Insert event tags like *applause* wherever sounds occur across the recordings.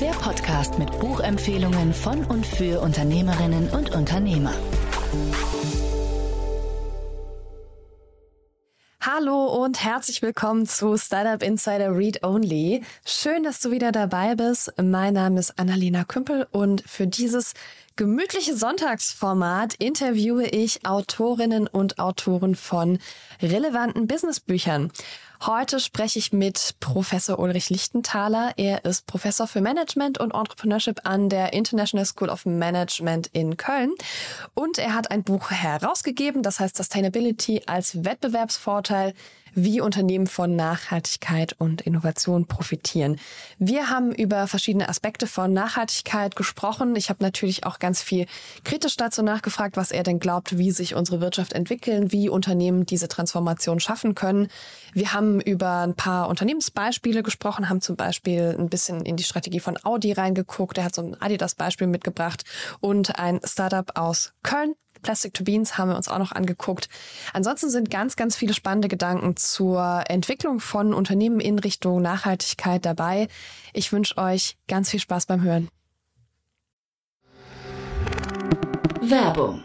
Der Podcast mit Buchempfehlungen von und für Unternehmerinnen und Unternehmer. Hallo und herzlich willkommen zu Startup Insider Read Only. Schön, dass du wieder dabei bist. Mein Name ist Annalena Kümpel und für dieses gemütliche Sonntagsformat interviewe ich Autorinnen und Autoren von relevanten Businessbüchern. Heute spreche ich mit Professor Ulrich Lichtenthaler. Er ist Professor für Management und Entrepreneurship an der International School of Management in Köln. Und er hat ein Buch herausgegeben, das heißt Sustainability als Wettbewerbsvorteil wie Unternehmen von Nachhaltigkeit und Innovation profitieren. Wir haben über verschiedene Aspekte von Nachhaltigkeit gesprochen. Ich habe natürlich auch ganz viel kritisch dazu nachgefragt, was er denn glaubt, wie sich unsere Wirtschaft entwickeln, wie Unternehmen diese Transformation schaffen können. Wir haben über ein paar Unternehmensbeispiele gesprochen, haben zum Beispiel ein bisschen in die Strategie von Audi reingeguckt. Er hat so ein Adidas-Beispiel mitgebracht und ein Startup aus Köln, Plastic Beans haben wir uns auch noch angeguckt. Ansonsten sind ganz, ganz viele spannende Gedanken zur Entwicklung von Unternehmen in Richtung Nachhaltigkeit dabei. Ich wünsche euch ganz viel Spaß beim Hören. Werbung.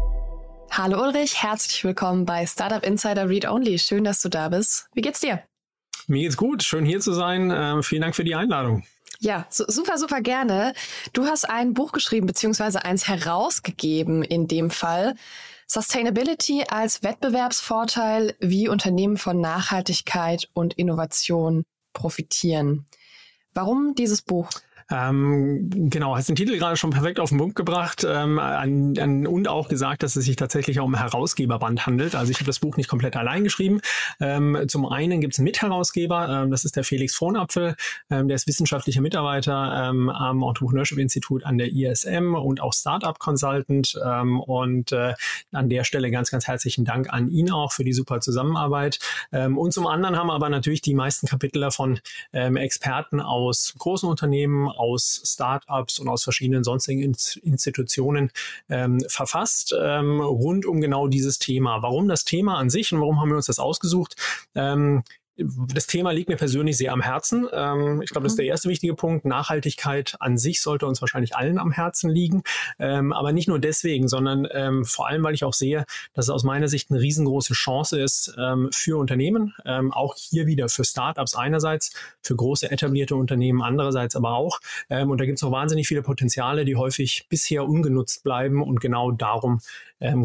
Hallo Ulrich, herzlich willkommen bei Startup Insider Read Only. Schön, dass du da bist. Wie geht's dir? Mir geht's gut. Schön hier zu sein. Ähm, vielen Dank für die Einladung. Ja, so, super, super gerne. Du hast ein Buch geschrieben, beziehungsweise eins herausgegeben in dem Fall. Sustainability als Wettbewerbsvorteil, wie Unternehmen von Nachhaltigkeit und Innovation profitieren. Warum dieses Buch? Ähm, genau, hast den Titel gerade schon perfekt auf den Punkt gebracht ähm, an, an, und auch gesagt, dass es sich tatsächlich auch um Herausgeberband handelt. Also ich habe das Buch nicht komplett allein geschrieben. Ähm, zum einen gibt es einen Mitherausgeber, ähm, das ist der Felix Frohnapfel, ähm, der ist wissenschaftlicher Mitarbeiter ähm, am Entrepreneurship Institut an der ISM und auch Startup Consultant. Ähm, und äh, an der Stelle ganz, ganz herzlichen Dank an ihn auch für die super Zusammenarbeit. Und zum anderen haben aber natürlich die meisten Kapitel davon Experten aus großen Unternehmen, aus Startups und aus verschiedenen sonstigen Institutionen ähm, verfasst ähm, rund um genau dieses Thema. Warum das Thema an sich und warum haben wir uns das ausgesucht? Ähm, das Thema liegt mir persönlich sehr am Herzen. Ähm, ich glaube, das ist der mhm. erste wichtige Punkt. Nachhaltigkeit an sich sollte uns wahrscheinlich allen am Herzen liegen. Ähm, aber nicht nur deswegen, sondern ähm, vor allem, weil ich auch sehe, dass es aus meiner Sicht eine riesengroße Chance ist ähm, für Unternehmen, ähm, auch hier wieder für Startups einerseits, für große etablierte Unternehmen andererseits aber auch. Ähm, und da gibt es noch wahnsinnig viele Potenziale, die häufig bisher ungenutzt bleiben. Und genau darum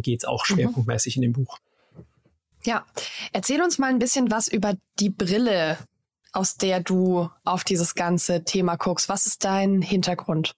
geht es auch mhm. schwerpunktmäßig in dem Buch. Ja, erzähl uns mal ein bisschen was über die Brille, aus der du auf dieses ganze Thema guckst. Was ist dein Hintergrund?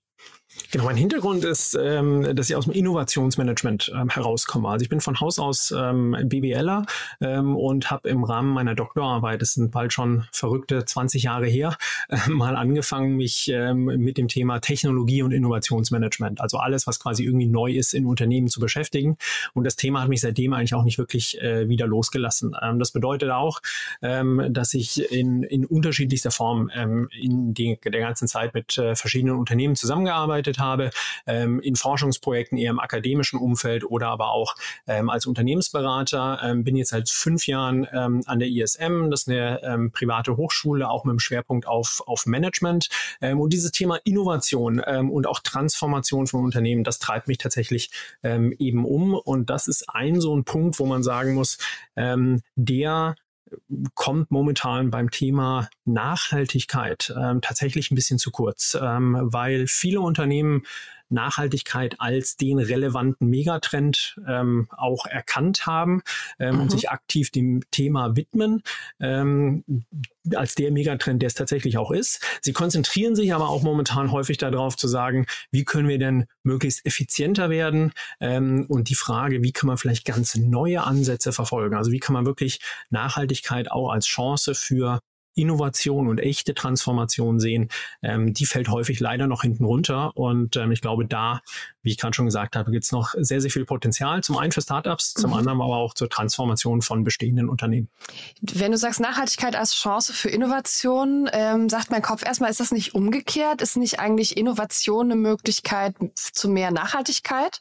Genau, mein Hintergrund ist, ähm, dass ich aus dem Innovationsmanagement ähm, herauskomme. Also ich bin von Haus aus ähm, BWLer ähm, und habe im Rahmen meiner Doktorarbeit, das sind bald schon verrückte 20 Jahre her, *laughs* äh, mal angefangen, mich ähm, mit dem Thema Technologie und Innovationsmanagement, also alles, was quasi irgendwie neu ist, in Unternehmen zu beschäftigen. Und das Thema hat mich seitdem eigentlich auch nicht wirklich äh, wieder losgelassen. Ähm, das bedeutet auch, ähm, dass ich in, in unterschiedlichster Form ähm, in die, der ganzen Zeit mit äh, verschiedenen Unternehmen zusammengearbeitet gearbeitet habe, ähm, in Forschungsprojekten eher im akademischen Umfeld oder aber auch ähm, als Unternehmensberater. Ähm, bin jetzt seit fünf Jahren ähm, an der ISM, das ist eine ähm, private Hochschule, auch mit dem Schwerpunkt auf, auf Management. Ähm, und dieses Thema Innovation und auch Transformation von Unternehmen, das treibt mich tatsächlich eben um. Und das ist ein so ein Punkt, wo man sagen muss, der kommt momentan beim Thema Nachhaltigkeit ähm, tatsächlich ein bisschen zu kurz, ähm, weil viele Unternehmen Nachhaltigkeit als den relevanten Megatrend ähm, auch erkannt haben ähm, mhm. und sich aktiv dem Thema widmen. Ähm, als der Megatrend, der es tatsächlich auch ist. Sie konzentrieren sich aber auch momentan häufig darauf zu sagen, wie können wir denn möglichst effizienter werden? Ähm, und die Frage, wie kann man vielleicht ganz neue Ansätze verfolgen? Also wie kann man wirklich Nachhaltigkeit auch als Chance für Innovation und echte Transformation sehen, ähm, die fällt häufig leider noch hinten runter. Und ähm, ich glaube, da, wie ich gerade schon gesagt habe, gibt es noch sehr, sehr viel Potenzial. Zum einen für Startups, zum mhm. anderen aber auch zur Transformation von bestehenden Unternehmen. Wenn du sagst Nachhaltigkeit als Chance für Innovation, ähm, sagt mein Kopf erstmal, ist das nicht umgekehrt? Ist nicht eigentlich Innovation eine Möglichkeit zu mehr Nachhaltigkeit?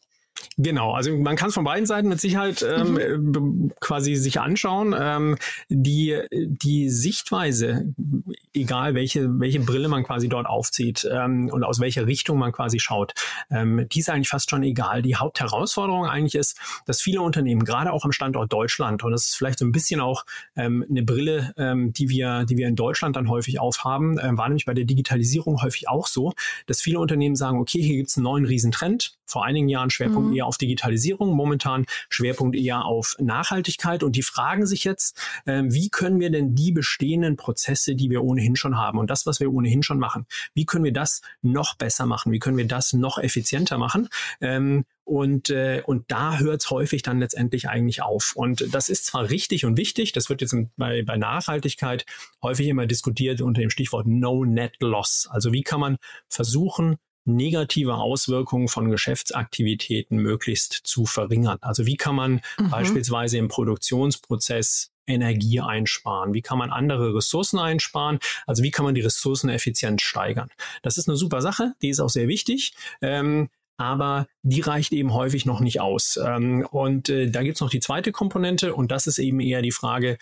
Genau, also man kann es von beiden Seiten mit Sicherheit ähm, mhm. quasi sich anschauen. Ähm, die, die Sichtweise, egal welche, welche Brille man quasi dort aufzieht ähm, und aus welcher Richtung man quasi schaut, ähm, die ist eigentlich fast schon egal. Die Hauptherausforderung eigentlich ist, dass viele Unternehmen, gerade auch am Standort Deutschland, und das ist vielleicht so ein bisschen auch ähm, eine Brille, ähm, die, wir, die wir in Deutschland dann häufig aufhaben, äh, war nämlich bei der Digitalisierung häufig auch so, dass viele Unternehmen sagen, okay, hier gibt es einen neuen Riesentrend, vor einigen Jahren Schwerpunkt mhm. Eher auf Digitalisierung, momentan Schwerpunkt eher auf Nachhaltigkeit. Und die fragen sich jetzt, äh, wie können wir denn die bestehenden Prozesse, die wir ohnehin schon haben und das, was wir ohnehin schon machen, wie können wir das noch besser machen? Wie können wir das noch effizienter machen? Ähm, und, äh, und da hört es häufig dann letztendlich eigentlich auf. Und das ist zwar richtig und wichtig, das wird jetzt bei, bei Nachhaltigkeit häufig immer diskutiert unter dem Stichwort No Net Loss. Also wie kann man versuchen, negative Auswirkungen von Geschäftsaktivitäten möglichst zu verringern. Also wie kann man mhm. beispielsweise im Produktionsprozess Energie einsparen? Wie kann man andere Ressourcen einsparen? Also wie kann man die Ressourceneffizienz steigern? Das ist eine super Sache, die ist auch sehr wichtig. Ähm, aber die reicht eben häufig noch nicht aus. Ähm, und äh, da gibt's noch die zweite Komponente und das ist eben eher die Frage,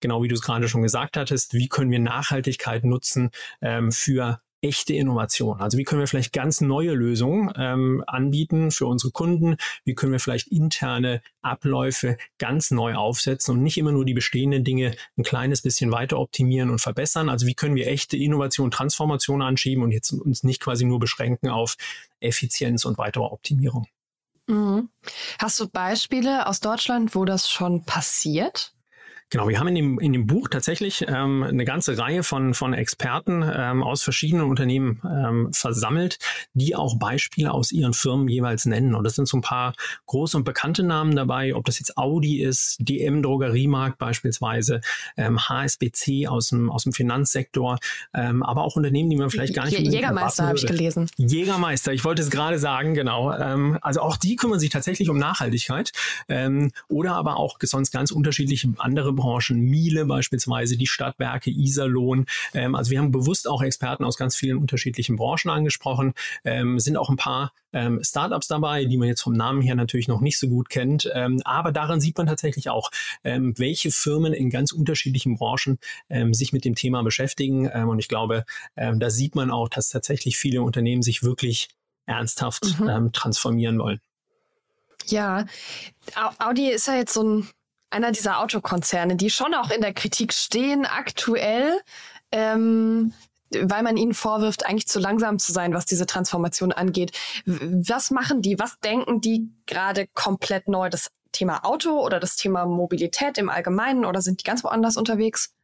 genau wie du es gerade schon gesagt hattest, wie können wir Nachhaltigkeit nutzen ähm, für echte Innovation? Also wie können wir vielleicht ganz neue Lösungen ähm, anbieten für unsere Kunden? Wie können wir vielleicht interne Abläufe ganz neu aufsetzen und nicht immer nur die bestehenden Dinge ein kleines bisschen weiter optimieren und verbessern? Also wie können wir echte Innovation, Transformation anschieben und jetzt uns nicht quasi nur beschränken auf Effizienz und weitere Optimierung? Mhm. Hast du Beispiele aus Deutschland, wo das schon passiert? Genau, wir haben in dem, in dem Buch tatsächlich ähm, eine ganze Reihe von, von Experten ähm, aus verschiedenen Unternehmen ähm, versammelt, die auch Beispiele aus ihren Firmen jeweils nennen. Und das sind so ein paar große und bekannte Namen dabei, ob das jetzt Audi ist, DM Drogeriemarkt beispielsweise, ähm, HSBC aus dem, aus dem Finanzsektor, ähm, aber auch Unternehmen, die man vielleicht gar nicht... Jägermeister habe ich gelesen. Jägermeister, ich wollte es gerade sagen, genau. Ähm, also auch die kümmern sich tatsächlich um Nachhaltigkeit ähm, oder aber auch sonst ganz unterschiedliche andere Branchen, Miele beispielsweise, die Stadtwerke, Iserlohn. Ähm, also wir haben bewusst auch Experten aus ganz vielen unterschiedlichen Branchen angesprochen. Ähm, sind auch ein paar ähm, Startups dabei, die man jetzt vom Namen her natürlich noch nicht so gut kennt. Ähm, aber daran sieht man tatsächlich auch, ähm, welche Firmen in ganz unterschiedlichen Branchen ähm, sich mit dem Thema beschäftigen. Und ich glaube, da sieht man auch, dass tatsächlich viele Unternehmen sich wirklich ernsthaft mhm. transformieren wollen. Ja, Audi ist ja jetzt so ein einer dieser Autokonzerne, die schon auch in der Kritik stehen aktuell, ähm, weil man ihnen vorwirft, eigentlich zu langsam zu sein, was diese Transformation angeht. Was machen die? Was denken die gerade komplett neu? Das Thema Auto oder das Thema Mobilität im Allgemeinen oder sind die ganz woanders unterwegs?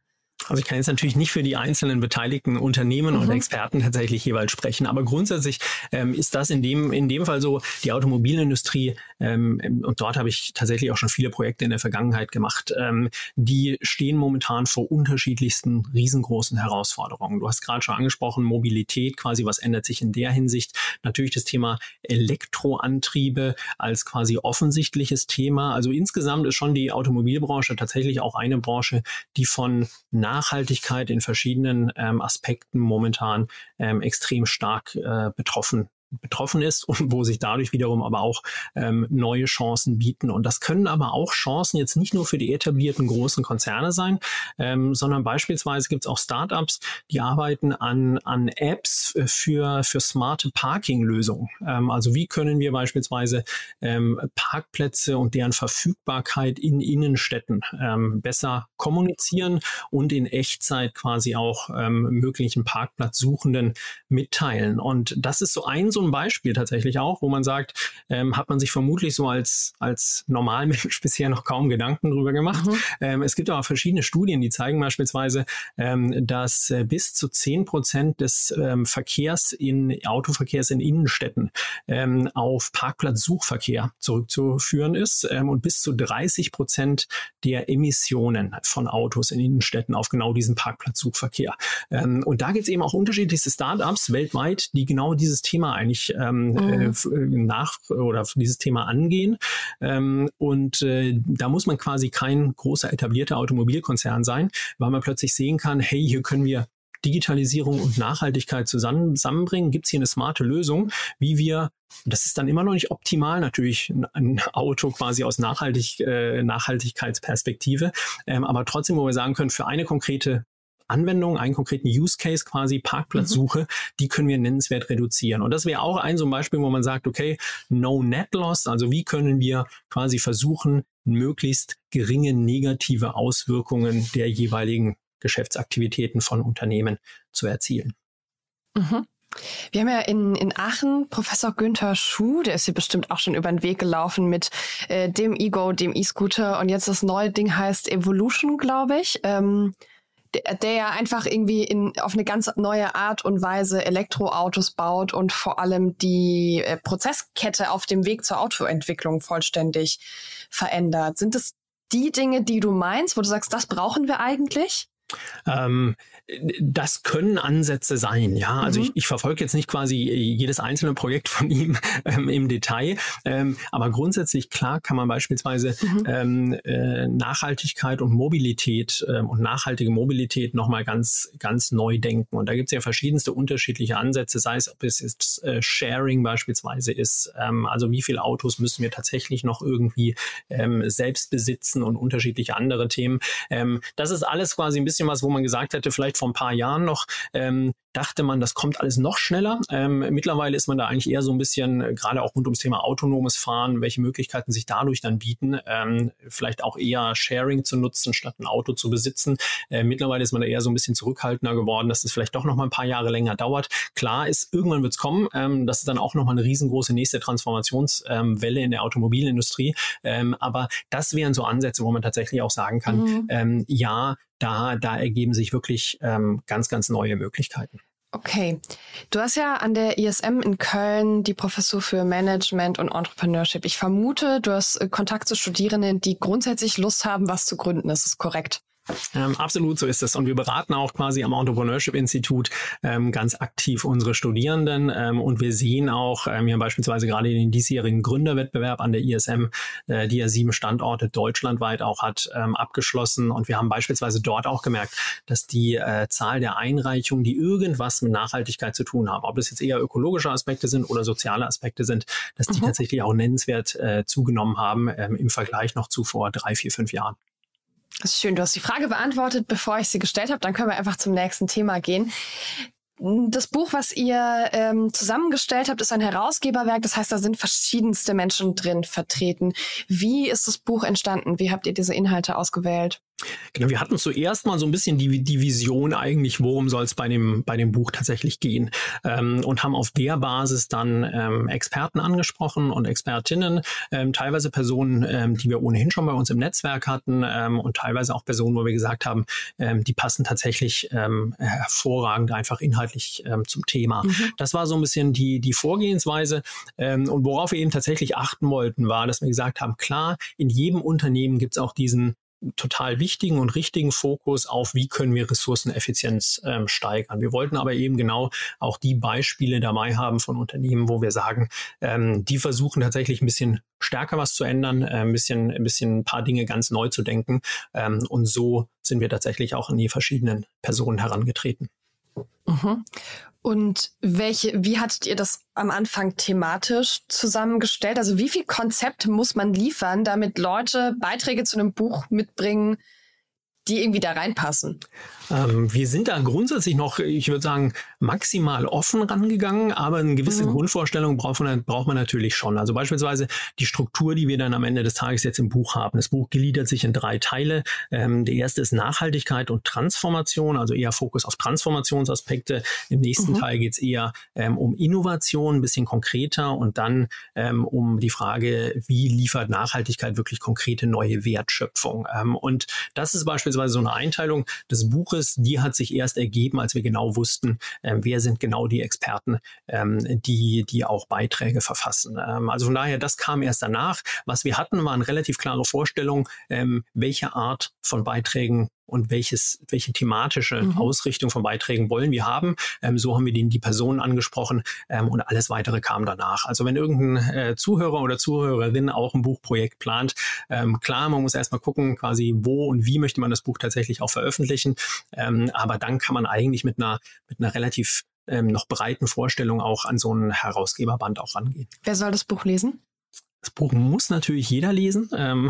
Also ich kann jetzt natürlich nicht für die einzelnen beteiligten Unternehmen mhm. und Experten tatsächlich jeweils sprechen, aber grundsätzlich ähm, ist das in dem, in dem Fall so, die Automobilindustrie, ähm, und dort habe ich tatsächlich auch schon viele Projekte in der Vergangenheit gemacht, ähm, die stehen momentan vor unterschiedlichsten riesengroßen Herausforderungen. Du hast gerade schon angesprochen, Mobilität quasi, was ändert sich in der Hinsicht? Natürlich das Thema Elektroantriebe als quasi offensichtliches Thema. Also insgesamt ist schon die Automobilbranche tatsächlich auch eine Branche, die von Nachhaltigkeit in verschiedenen ähm, Aspekten momentan ähm, extrem stark äh, betroffen betroffen ist und wo sich dadurch wiederum aber auch ähm, neue Chancen bieten. Und das können aber auch Chancen jetzt nicht nur für die etablierten großen Konzerne sein, ähm, sondern beispielsweise gibt es auch Startups, die arbeiten an, an Apps für, für smarte Parking-Lösungen. Ähm, also wie können wir beispielsweise ähm, Parkplätze und deren Verfügbarkeit in Innenstädten ähm, besser kommunizieren und in Echtzeit quasi auch ähm, möglichen Parkplatzsuchenden mitteilen. Und das ist so ein ein Beispiel tatsächlich auch, wo man sagt, ähm, hat man sich vermutlich so als, als Normalmensch *laughs* bisher noch kaum Gedanken drüber gemacht. Mhm. Ähm, es gibt aber verschiedene Studien, die zeigen beispielsweise, ähm, dass äh, bis zu zehn Prozent des ähm, Verkehrs in Autoverkehrs in Innenstädten ähm, auf Parkplatzsuchverkehr zurückzuführen ist ähm, und bis zu 30 Prozent der Emissionen von Autos in Innenstädten auf genau diesen Parkplatzsuchverkehr. Und da gibt es eben auch unterschiedlichste Startups weltweit, die genau dieses Thema eigentlich ähm, mhm. äh, nach oder dieses Thema angehen. Ähm, und äh, da muss man quasi kein großer etablierter Automobilkonzern sein, weil man plötzlich sehen kann, hey, hier können wir Digitalisierung und Nachhaltigkeit zusammen, zusammenbringen, gibt es hier eine smarte Lösung, wie wir, das ist dann immer noch nicht optimal, natürlich ein Auto quasi aus Nachhaltig, äh, Nachhaltigkeitsperspektive, ähm, aber trotzdem, wo wir sagen können, für eine konkrete Anwendung, einen konkreten Use Case quasi, Parkplatzsuche, mhm. die können wir nennenswert reduzieren. Und das wäre auch ein so ein Beispiel, wo man sagt, okay, no net loss, also wie können wir quasi versuchen, möglichst geringe negative Auswirkungen der jeweiligen Geschäftsaktivitäten von Unternehmen zu erzielen. Mhm. Wir haben ja in, in Aachen Professor Günther Schuh, der ist hier bestimmt auch schon über den Weg gelaufen mit äh, dem Ego, dem E-Scooter und jetzt das neue Ding heißt Evolution, glaube ich. Ähm, der, der ja einfach irgendwie in, auf eine ganz neue Art und Weise Elektroautos baut und vor allem die äh, Prozesskette auf dem Weg zur Autoentwicklung vollständig verändert. Sind es die Dinge, die du meinst, wo du sagst, das brauchen wir eigentlich? Ähm, das können Ansätze sein, ja. Also mhm. ich, ich verfolge jetzt nicht quasi jedes einzelne Projekt von ihm *laughs* ähm, im Detail, ähm, aber grundsätzlich klar kann man beispielsweise mhm. ähm, äh, Nachhaltigkeit und Mobilität ähm, und nachhaltige Mobilität nochmal ganz, ganz neu denken. Und da gibt es ja verschiedenste unterschiedliche Ansätze, sei es, ob es jetzt äh, Sharing beispielsweise ist, ähm, also wie viele Autos müssen wir tatsächlich noch irgendwie ähm, selbst besitzen und unterschiedliche andere Themen. Das ist alles quasi ein bisschen was, wo man gesagt hätte, vielleicht vor ein paar Jahren noch ähm, dachte man, das kommt alles noch schneller. Ähm, mittlerweile ist man da eigentlich eher so ein bisschen, äh, gerade auch rund ums Thema autonomes Fahren, welche Möglichkeiten sich dadurch dann bieten, ähm, vielleicht auch eher Sharing zu nutzen, statt ein Auto zu besitzen. Äh, mittlerweile ist man da eher so ein bisschen zurückhaltender geworden, dass es vielleicht doch noch mal ein paar Jahre länger dauert. Klar ist, irgendwann wird es kommen. Ähm, das ist dann auch noch mal eine riesengroße nächste Transformationswelle in der Automobilindustrie. Ähm, aber das wären so Ansätze, wo man tatsächlich auch sagen kann, mhm. ähm, ja, da, da ergeben sich wirklich ähm, ganz, ganz neue Möglichkeiten. Okay. Du hast ja an der ISM in Köln die Professur für Management und Entrepreneurship. Ich vermute, du hast äh, Kontakt zu Studierenden, die grundsätzlich Lust haben, was zu gründen. Das ist korrekt. Ähm, absolut so ist es. Und wir beraten auch quasi am Entrepreneurship Institut ähm, ganz aktiv unsere Studierenden. Ähm, und wir sehen auch, ähm, wir haben beispielsweise gerade den diesjährigen Gründerwettbewerb an der ISM, äh, die ja sieben Standorte deutschlandweit auch hat, ähm, abgeschlossen. Und wir haben beispielsweise dort auch gemerkt, dass die äh, Zahl der Einreichungen, die irgendwas mit Nachhaltigkeit zu tun haben, ob es jetzt eher ökologische Aspekte sind oder soziale Aspekte sind, dass die mhm. tatsächlich auch nennenswert äh, zugenommen haben ähm, im Vergleich noch zu vor drei, vier, fünf Jahren. Das ist schön. Du hast die Frage beantwortet, bevor ich sie gestellt habe. Dann können wir einfach zum nächsten Thema gehen. Das Buch, was ihr ähm, zusammengestellt habt, ist ein Herausgeberwerk. Das heißt, da sind verschiedenste Menschen drin vertreten. Wie ist das Buch entstanden? Wie habt ihr diese Inhalte ausgewählt? Genau, wir hatten zuerst mal so ein bisschen die, die Vision eigentlich, worum soll es bei dem, bei dem Buch tatsächlich gehen ähm, und haben auf der Basis dann ähm, Experten angesprochen und Expertinnen, ähm, teilweise Personen, ähm, die wir ohnehin schon bei uns im Netzwerk hatten ähm, und teilweise auch Personen, wo wir gesagt haben, ähm, die passen tatsächlich ähm, hervorragend einfach inhaltlich ähm, zum Thema. Mhm. Das war so ein bisschen die, die Vorgehensweise ähm, und worauf wir eben tatsächlich achten wollten, war, dass wir gesagt haben, klar, in jedem Unternehmen gibt es auch diesen total wichtigen und richtigen Fokus auf, wie können wir Ressourceneffizienz ähm, steigern. Wir wollten aber eben genau auch die Beispiele dabei haben von Unternehmen, wo wir sagen, ähm, die versuchen tatsächlich ein bisschen stärker was zu ändern, äh, ein bisschen, ein bisschen ein paar Dinge ganz neu zu denken. Ähm, und so sind wir tatsächlich auch in die verschiedenen Personen herangetreten. Mhm. Und welche, wie hattet ihr das am Anfang thematisch zusammengestellt? Also wie viel Konzept muss man liefern, damit Leute Beiträge zu einem Buch mitbringen, die irgendwie da reinpassen? Ähm, wir sind da grundsätzlich noch, ich würde sagen, maximal offen rangegangen, aber eine gewisse mhm. Grundvorstellung braucht man, braucht man natürlich schon. Also beispielsweise die Struktur, die wir dann am Ende des Tages jetzt im Buch haben. Das Buch gliedert sich in drei Teile. Ähm, der erste ist Nachhaltigkeit und Transformation, also eher Fokus auf Transformationsaspekte. Im nächsten mhm. Teil geht es eher ähm, um Innovation, ein bisschen konkreter und dann ähm, um die Frage, wie liefert Nachhaltigkeit wirklich konkrete neue Wertschöpfung. Ähm, und das ist beispielsweise so eine Einteilung des Buches Buches, die hat sich erst ergeben, als wir genau wussten, äh, wer sind genau die Experten, ähm, die, die auch Beiträge verfassen. Ähm, also von daher, das kam erst danach. Was wir hatten, waren relativ klare Vorstellungen, ähm, welche Art von Beiträgen und welches, welche thematische mhm. Ausrichtung von Beiträgen wollen wir haben. Ähm, so haben wir den, die Personen angesprochen ähm, und alles weitere kam danach. Also wenn irgendein äh, Zuhörer oder Zuhörerin auch ein Buchprojekt plant, ähm, klar, man muss erstmal gucken, quasi wo und wie möchte man das Buch tatsächlich auch veröffentlichen. Ähm, aber dann kann man eigentlich mit einer, mit einer relativ ähm, noch breiten Vorstellung auch an so ein Herausgeberband auch rangehen. Wer soll das Buch lesen? Das Buch muss natürlich jeder lesen. Ähm,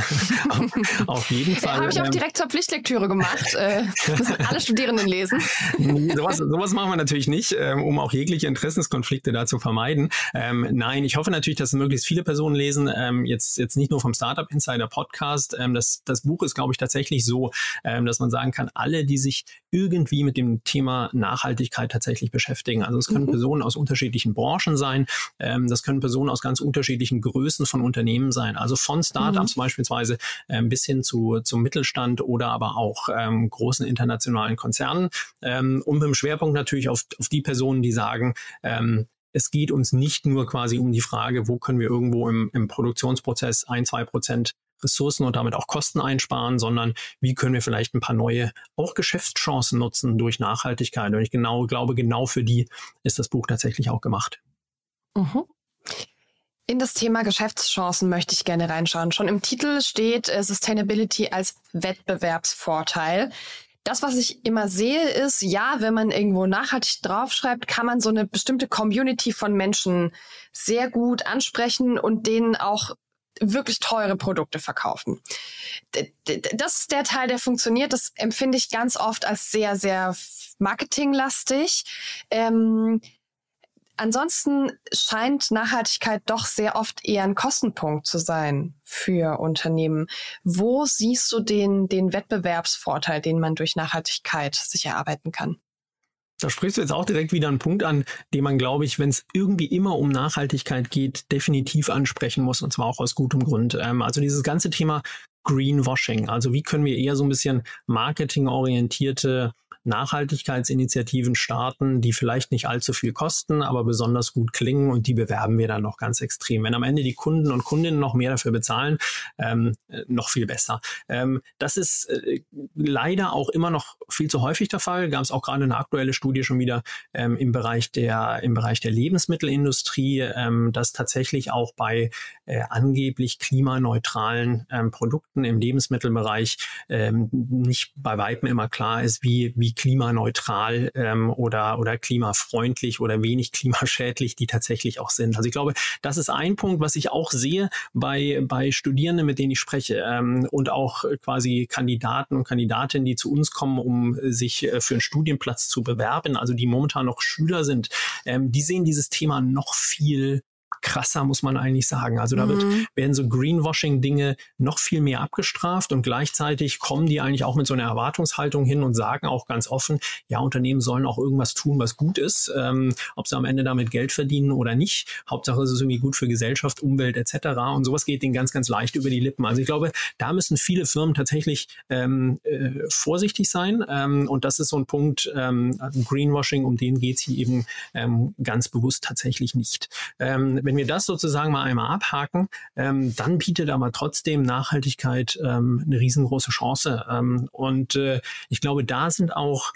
*laughs* auf jeden Fall. Habe ich auch ähm, direkt zur Pflichtlektüre gemacht. Äh, müssen alle Studierenden lesen. Nee, sowas, sowas machen wir natürlich nicht, ähm, um auch jegliche Interessenskonflikte da zu vermeiden. Ähm, nein, ich hoffe natürlich, dass möglichst viele Personen lesen. Ähm, jetzt, jetzt nicht nur vom Startup Insider Podcast. Ähm, das, das Buch ist, glaube ich, tatsächlich so, ähm, dass man sagen kann, alle, die sich irgendwie mit dem Thema Nachhaltigkeit tatsächlich beschäftigen. Also es können mhm. Personen aus unterschiedlichen Branchen sein. Ähm, das können Personen aus ganz unterschiedlichen Größen von von Unternehmen sein. Also von Startups mhm. beispielsweise ähm, bis hin zu, zum Mittelstand oder aber auch ähm, großen internationalen Konzernen. Ähm, und mit dem Schwerpunkt natürlich auf, auf die Personen, die sagen, ähm, es geht uns nicht nur quasi um die Frage, wo können wir irgendwo im, im Produktionsprozess ein, zwei Prozent Ressourcen und damit auch Kosten einsparen, sondern wie können wir vielleicht ein paar neue auch Geschäftschancen nutzen durch Nachhaltigkeit. Und ich genau glaube, genau für die ist das Buch tatsächlich auch gemacht. Mhm. In das Thema Geschäftschancen möchte ich gerne reinschauen. Schon im Titel steht äh, Sustainability als Wettbewerbsvorteil. Das, was ich immer sehe, ist, ja, wenn man irgendwo nachhaltig draufschreibt, kann man so eine bestimmte Community von Menschen sehr gut ansprechen und denen auch wirklich teure Produkte verkaufen. Das ist der Teil, der funktioniert. Das empfinde ich ganz oft als sehr, sehr marketinglastig. Ähm, Ansonsten scheint Nachhaltigkeit doch sehr oft eher ein Kostenpunkt zu sein für Unternehmen. Wo siehst du den, den Wettbewerbsvorteil, den man durch Nachhaltigkeit sich erarbeiten kann? Da sprichst du jetzt auch direkt wieder einen Punkt an, den man, glaube ich, wenn es irgendwie immer um Nachhaltigkeit geht, definitiv ansprechen muss, und zwar auch aus gutem Grund. Ähm, also dieses ganze Thema Greenwashing, also wie können wir eher so ein bisschen marketingorientierte Nachhaltigkeitsinitiativen starten, die vielleicht nicht allzu viel kosten, aber besonders gut klingen und die bewerben wir dann noch ganz extrem. Wenn am Ende die Kunden und Kundinnen noch mehr dafür bezahlen, ähm, äh, noch viel besser. Ähm, das ist äh, leider auch immer noch viel zu häufig der Fall. Gab es auch gerade eine aktuelle Studie schon wieder ähm, im Bereich der im Bereich der Lebensmittelindustrie, ähm, dass tatsächlich auch bei äh, angeblich klimaneutralen ähm, Produkten im Lebensmittelbereich ähm, nicht bei weitem immer klar ist, wie wie klimaneutral ähm, oder, oder klimafreundlich oder wenig *laughs* klimaschädlich die tatsächlich auch sind. Also ich glaube, das ist ein Punkt, was ich auch sehe bei, bei Studierenden, mit denen ich spreche ähm, und auch quasi Kandidaten und Kandidatinnen, die zu uns kommen, um sich äh, für einen Studienplatz zu bewerben, also die momentan noch Schüler sind, ähm, die sehen dieses Thema noch viel krasser, muss man eigentlich sagen. Also da wird, mhm. werden so Greenwashing-Dinge noch viel mehr abgestraft und gleichzeitig kommen die eigentlich auch mit so einer Erwartungshaltung hin und sagen auch ganz offen, ja, Unternehmen sollen auch irgendwas tun, was gut ist, ähm, ob sie am Ende damit Geld verdienen oder nicht. Hauptsache es ist irgendwie gut für Gesellschaft, Umwelt etc. Und sowas geht denen ganz, ganz leicht über die Lippen. Also ich glaube, da müssen viele Firmen tatsächlich ähm, äh, vorsichtig sein. Ähm, und das ist so ein Punkt, ähm, Greenwashing, um den geht es hier eben ähm, ganz bewusst tatsächlich nicht. Ähm, wenn wir das sozusagen mal einmal abhaken, ähm, dann bietet aber trotzdem Nachhaltigkeit ähm, eine riesengroße Chance. Ähm, und äh, ich glaube, da sind auch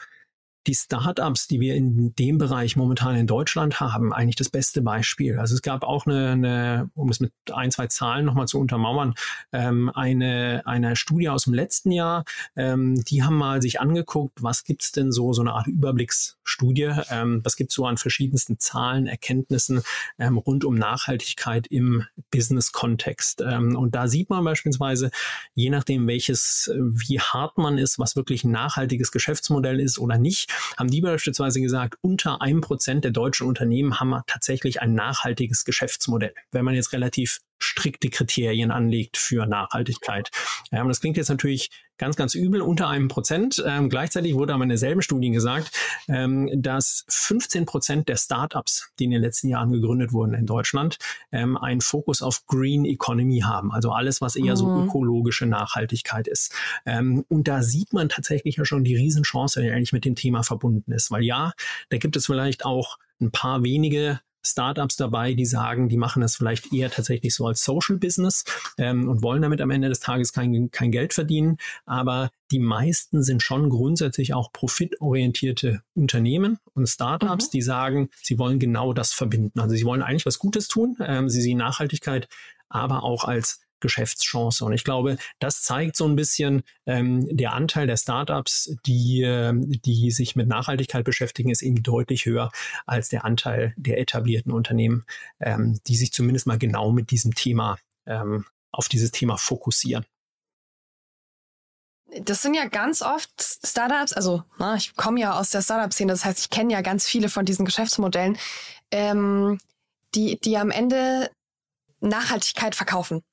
die Startups, die wir in dem Bereich momentan in Deutschland haben, eigentlich das beste Beispiel. Also es gab auch eine, eine um es mit ein, zwei Zahlen nochmal zu untermauern, ähm, eine, eine Studie aus dem letzten Jahr, ähm, die haben mal sich angeguckt, was gibt's denn so, so eine Art Überblicksstudie, ähm, was gibt's so an verschiedensten Zahlen, Erkenntnissen ähm, rund um Nachhaltigkeit im Business-Kontext. Ähm, und da sieht man beispielsweise, je nachdem welches, wie hart man ist, was wirklich ein nachhaltiges Geschäftsmodell ist oder nicht, haben die beispielsweise gesagt, unter einem Prozent der deutschen Unternehmen haben tatsächlich ein nachhaltiges Geschäftsmodell. Wenn man jetzt relativ strikte Kriterien anlegt für Nachhaltigkeit. Ja, das klingt jetzt natürlich ganz, ganz übel, unter einem Prozent. Ähm, gleichzeitig wurde aber in derselben Studie gesagt, ähm, dass 15 Prozent der Startups, die in den letzten Jahren gegründet wurden in Deutschland, ähm, einen Fokus auf Green Economy haben. Also alles, was eher mhm. so ökologische Nachhaltigkeit ist. Ähm, und da sieht man tatsächlich ja schon die Riesenchance, die eigentlich mit dem Thema verbunden ist. Weil ja, da gibt es vielleicht auch ein paar wenige Startups dabei, die sagen, die machen das vielleicht eher tatsächlich so als Social Business ähm, und wollen damit am Ende des Tages kein, kein Geld verdienen. Aber die meisten sind schon grundsätzlich auch profitorientierte Unternehmen und Startups, mhm. die sagen, sie wollen genau das verbinden. Also sie wollen eigentlich was Gutes tun. Ähm, sie sehen Nachhaltigkeit aber auch als Geschäftschance. Und ich glaube, das zeigt so ein bisschen, ähm, der Anteil der Startups, die, äh, die sich mit Nachhaltigkeit beschäftigen, ist eben deutlich höher als der Anteil der etablierten Unternehmen, ähm, die sich zumindest mal genau mit diesem Thema, ähm, auf dieses Thema fokussieren. Das sind ja ganz oft Startups, also na, ich komme ja aus der Startup-Szene, das heißt, ich kenne ja ganz viele von diesen Geschäftsmodellen, ähm, die, die am Ende Nachhaltigkeit verkaufen.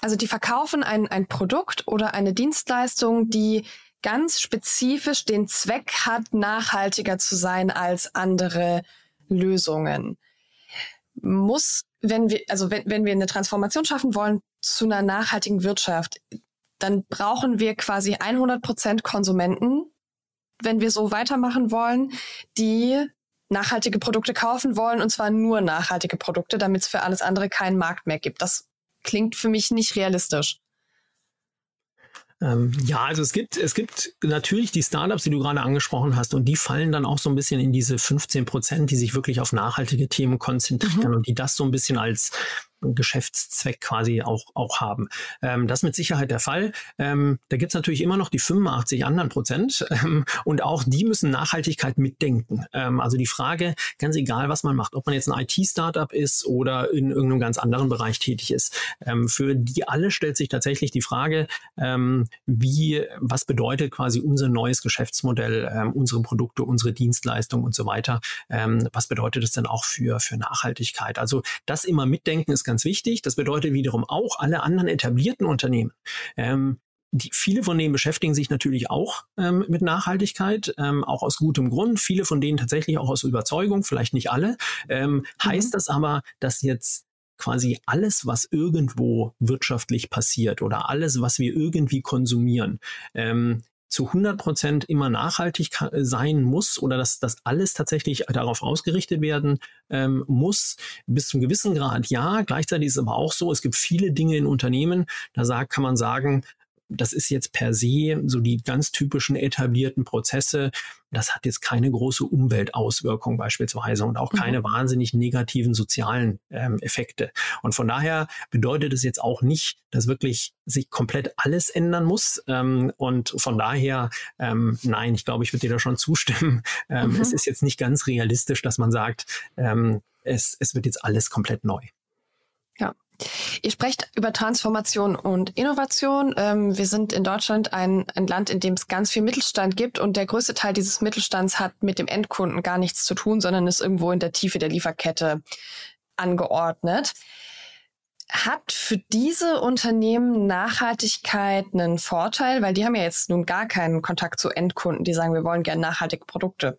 Also die verkaufen ein, ein Produkt oder eine Dienstleistung, die ganz spezifisch den Zweck hat, nachhaltiger zu sein als andere Lösungen. Muss, wenn wir, also wenn, wenn wir eine Transformation schaffen wollen zu einer nachhaltigen Wirtschaft, dann brauchen wir quasi 100 Prozent Konsumenten, wenn wir so weitermachen wollen, die nachhaltige Produkte kaufen wollen und zwar nur nachhaltige Produkte, damit es für alles andere keinen Markt mehr gibt. Das klingt für mich nicht realistisch. Ähm, ja, also es gibt, es gibt natürlich die Startups, die du gerade angesprochen hast, und die fallen dann auch so ein bisschen in diese 15 Prozent, die sich wirklich auf nachhaltige Themen konzentrieren mhm. und die das so ein bisschen als Geschäftszweck quasi auch, auch haben. Ähm, das ist mit Sicherheit der Fall. Ähm, da gibt's natürlich immer noch die 85 anderen Prozent ähm, und auch die müssen Nachhaltigkeit mitdenken. Ähm, also die Frage, ganz egal, was man macht, ob man jetzt ein IT-Startup ist oder in irgendeinem ganz anderen Bereich tätig ist, ähm, für die alle stellt sich tatsächlich die Frage, ähm, wie, was bedeutet quasi unser neues Geschäftsmodell, unsere Produkte, unsere Dienstleistungen und so weiter. was bedeutet es denn auch für, für Nachhaltigkeit? Also das immer mitdenken ist ganz wichtig. Das bedeutet wiederum auch alle anderen etablierten Unternehmen. Ähm, die, viele von denen beschäftigen sich natürlich auch ähm, mit Nachhaltigkeit, ähm, auch aus gutem Grund. Viele von denen tatsächlich auch aus Überzeugung, vielleicht nicht alle. Ähm, mhm. Heißt das aber, dass jetzt quasi alles, was irgendwo wirtschaftlich passiert oder alles, was wir irgendwie konsumieren, ähm, zu 100 Prozent immer nachhaltig sein muss oder dass das alles tatsächlich darauf ausgerichtet werden ähm, muss, bis zum gewissen Grad ja. Gleichzeitig ist es aber auch so, es gibt viele Dinge in Unternehmen, da sagt, kann man sagen, das ist jetzt per se so die ganz typischen etablierten Prozesse. Das hat jetzt keine große Umweltauswirkung beispielsweise und auch keine mhm. wahnsinnig negativen sozialen ähm, Effekte. Und von daher bedeutet es jetzt auch nicht, dass wirklich sich komplett alles ändern muss. Ähm, und von daher, ähm, nein, ich glaube, ich würde dir da schon zustimmen. Ähm, mhm. Es ist jetzt nicht ganz realistisch, dass man sagt, ähm, es, es wird jetzt alles komplett neu. Ja, Ihr sprecht über Transformation und Innovation. Ähm, wir sind in Deutschland ein, ein Land, in dem es ganz viel Mittelstand gibt und der größte Teil dieses Mittelstands hat mit dem Endkunden gar nichts zu tun, sondern ist irgendwo in der Tiefe der Lieferkette angeordnet. Hat für diese Unternehmen Nachhaltigkeit einen Vorteil? Weil die haben ja jetzt nun gar keinen Kontakt zu Endkunden, die sagen, wir wollen gerne nachhaltige Produkte.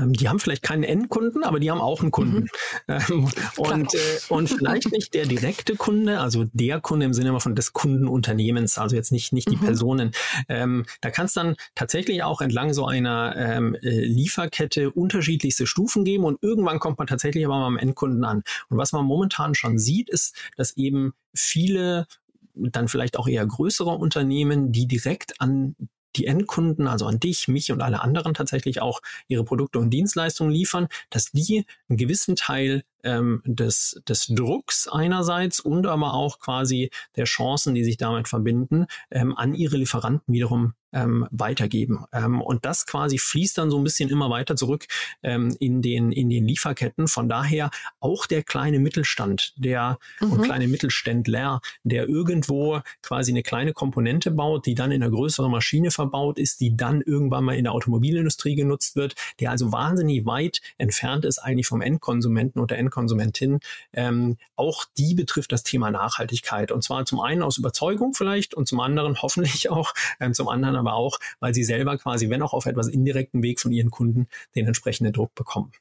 Ähm, die haben vielleicht keinen Endkunden, aber die haben auch einen Kunden. Mhm. Ähm, und, äh, und vielleicht nicht der direkte Kunde, also der Kunde im Sinne von des Kundenunternehmens, also jetzt nicht, nicht die mhm. Personen. Ähm, da kann es dann tatsächlich auch entlang so einer ähm, äh, Lieferkette unterschiedlichste Stufen geben und irgendwann kommt man tatsächlich aber mal am Endkunden an. Und was man momentan schon sieht, ist, dass eben viele dann vielleicht auch eher größere Unternehmen, die direkt an die Endkunden, also an dich, mich und alle anderen tatsächlich auch ihre Produkte und Dienstleistungen liefern, dass die einen gewissen Teil ähm, des, des Drucks einerseits und aber auch quasi der Chancen, die sich damit verbinden, ähm, an ihre Lieferanten wiederum ähm, weitergeben. Ähm, und das quasi fließt dann so ein bisschen immer weiter zurück ähm, in, den, in den Lieferketten. Von daher auch der kleine Mittelstand, der mhm. und kleine Mittelständler, der irgendwo quasi eine kleine Komponente baut, die dann in einer größeren Maschine verbaut ist, die dann irgendwann mal in der Automobilindustrie genutzt wird, der also wahnsinnig weit entfernt ist eigentlich vom Endkonsumenten oder Endkonsumentin. Ähm, auch die betrifft das Thema Nachhaltigkeit. Und zwar zum einen aus Überzeugung vielleicht und zum anderen *laughs* hoffentlich auch, ähm, zum anderen aber auch, weil sie selber quasi, wenn auch auf etwas indirekten Weg von ihren Kunden, den entsprechenden Druck bekommen.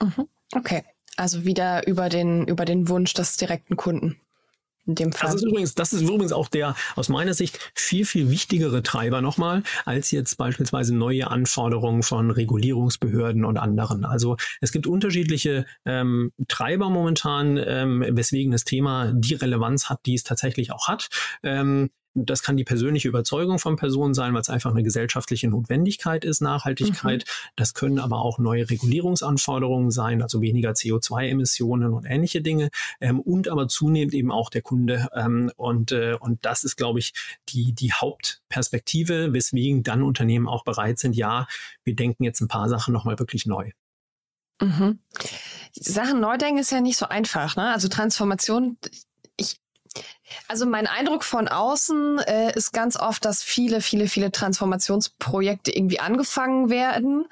Mhm. Okay. Also wieder über den, über den Wunsch des direkten Kunden in dem Fall. Das ist übrigens, das ist übrigens auch der aus meiner Sicht viel, viel wichtigere Treiber nochmal, als jetzt beispielsweise neue Anforderungen von Regulierungsbehörden und anderen. Also es gibt unterschiedliche ähm, Treiber momentan, ähm, weswegen das Thema die Relevanz hat, die es tatsächlich auch hat. Ähm, das kann die persönliche Überzeugung von Personen sein, weil es einfach eine gesellschaftliche Notwendigkeit ist, Nachhaltigkeit. Mhm. Das können aber auch neue Regulierungsanforderungen sein, also weniger CO2-Emissionen und ähnliche Dinge. Ähm, und aber zunehmend eben auch der Kunde. Ähm, und, äh, und das ist, glaube ich, die, die Hauptperspektive, weswegen dann Unternehmen auch bereit sind, ja, wir denken jetzt ein paar Sachen nochmal wirklich neu. Mhm. Sachen neu denken ist ja nicht so einfach. Ne? Also Transformation, also mein Eindruck von außen äh, ist ganz oft, dass viele, viele, viele Transformationsprojekte irgendwie angefangen werden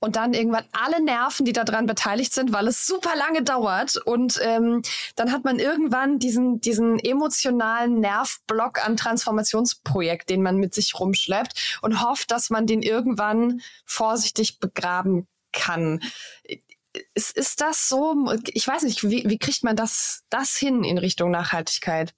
und dann irgendwann alle Nerven, die daran beteiligt sind, weil es super lange dauert. Und ähm, dann hat man irgendwann diesen, diesen emotionalen Nervblock an Transformationsprojekt, den man mit sich rumschleppt und hofft, dass man den irgendwann vorsichtig begraben kann ist, ist das so? Ich weiß nicht, wie, wie kriegt man das, das hin in Richtung Nachhaltigkeit?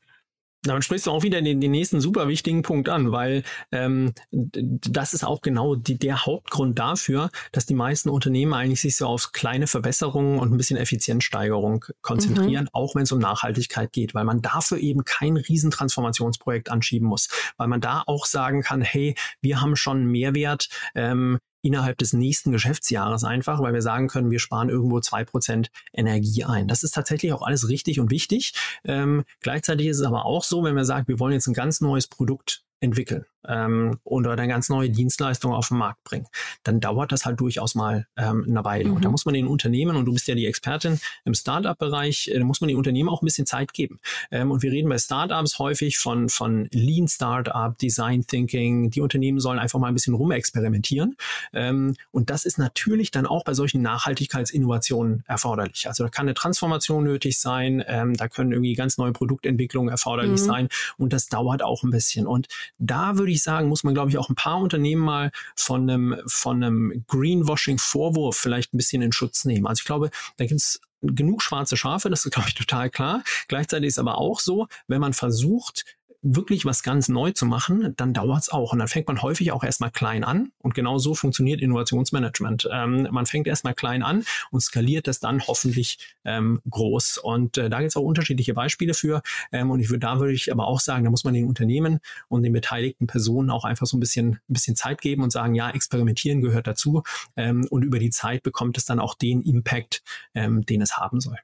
Damit sprichst du auch wieder den, den nächsten super wichtigen Punkt an, weil ähm, das ist auch genau die, der Hauptgrund dafür, dass die meisten Unternehmen eigentlich sich so auf kleine Verbesserungen und ein bisschen Effizienzsteigerung konzentrieren, mhm. auch wenn es um Nachhaltigkeit geht, weil man dafür eben kein Riesentransformationsprojekt anschieben muss, weil man da auch sagen kann, hey, wir haben schon Mehrwert, ähm, innerhalb des nächsten Geschäftsjahres einfach, weil wir sagen können, wir sparen irgendwo zwei Prozent Energie ein. Das ist tatsächlich auch alles richtig und wichtig. Ähm, gleichzeitig ist es aber auch so, wenn wir sagen, wir wollen jetzt ein ganz neues Produkt entwickeln ähm, oder eine ganz neue Dienstleistung auf den Markt bringen, dann dauert das halt durchaus mal ähm, eine Weile. Mhm. Und da mhm. muss man den Unternehmen, und du bist ja die Expertin im Startup-Bereich, äh, da muss man den Unternehmen auch ein bisschen Zeit geben. Ähm, und wir reden bei Startups häufig von, von Lean Startup, Design Thinking. Die Unternehmen sollen einfach mal ein bisschen rumexperimentieren. Ähm, und das ist natürlich dann auch bei solchen Nachhaltigkeitsinnovationen erforderlich. Also da kann eine Transformation nötig sein, ähm, da können irgendwie ganz neue Produktentwicklungen erforderlich mhm. sein und das dauert auch ein bisschen. Und da würde ich sagen, muss man, glaube ich, auch ein paar Unternehmen mal von einem, von einem Greenwashing-Vorwurf vielleicht ein bisschen in Schutz nehmen. Also ich glaube, da gibt es genug schwarze Schafe, das ist, glaube ich, total klar. Gleichzeitig ist aber auch so, wenn man versucht, wirklich was ganz neu zu machen, dann dauert es auch. Und dann fängt man häufig auch erstmal klein an. Und genau so funktioniert Innovationsmanagement. Ähm, man fängt erstmal klein an und skaliert das dann hoffentlich ähm, groß. Und äh, da gibt es auch unterschiedliche Beispiele für. Ähm, und ich würde, da würde ich aber auch sagen, da muss man den Unternehmen und den beteiligten Personen auch einfach so ein bisschen, ein bisschen Zeit geben und sagen, ja, experimentieren gehört dazu. Ähm, und über die Zeit bekommt es dann auch den Impact, ähm, den es haben soll.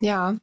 Ja,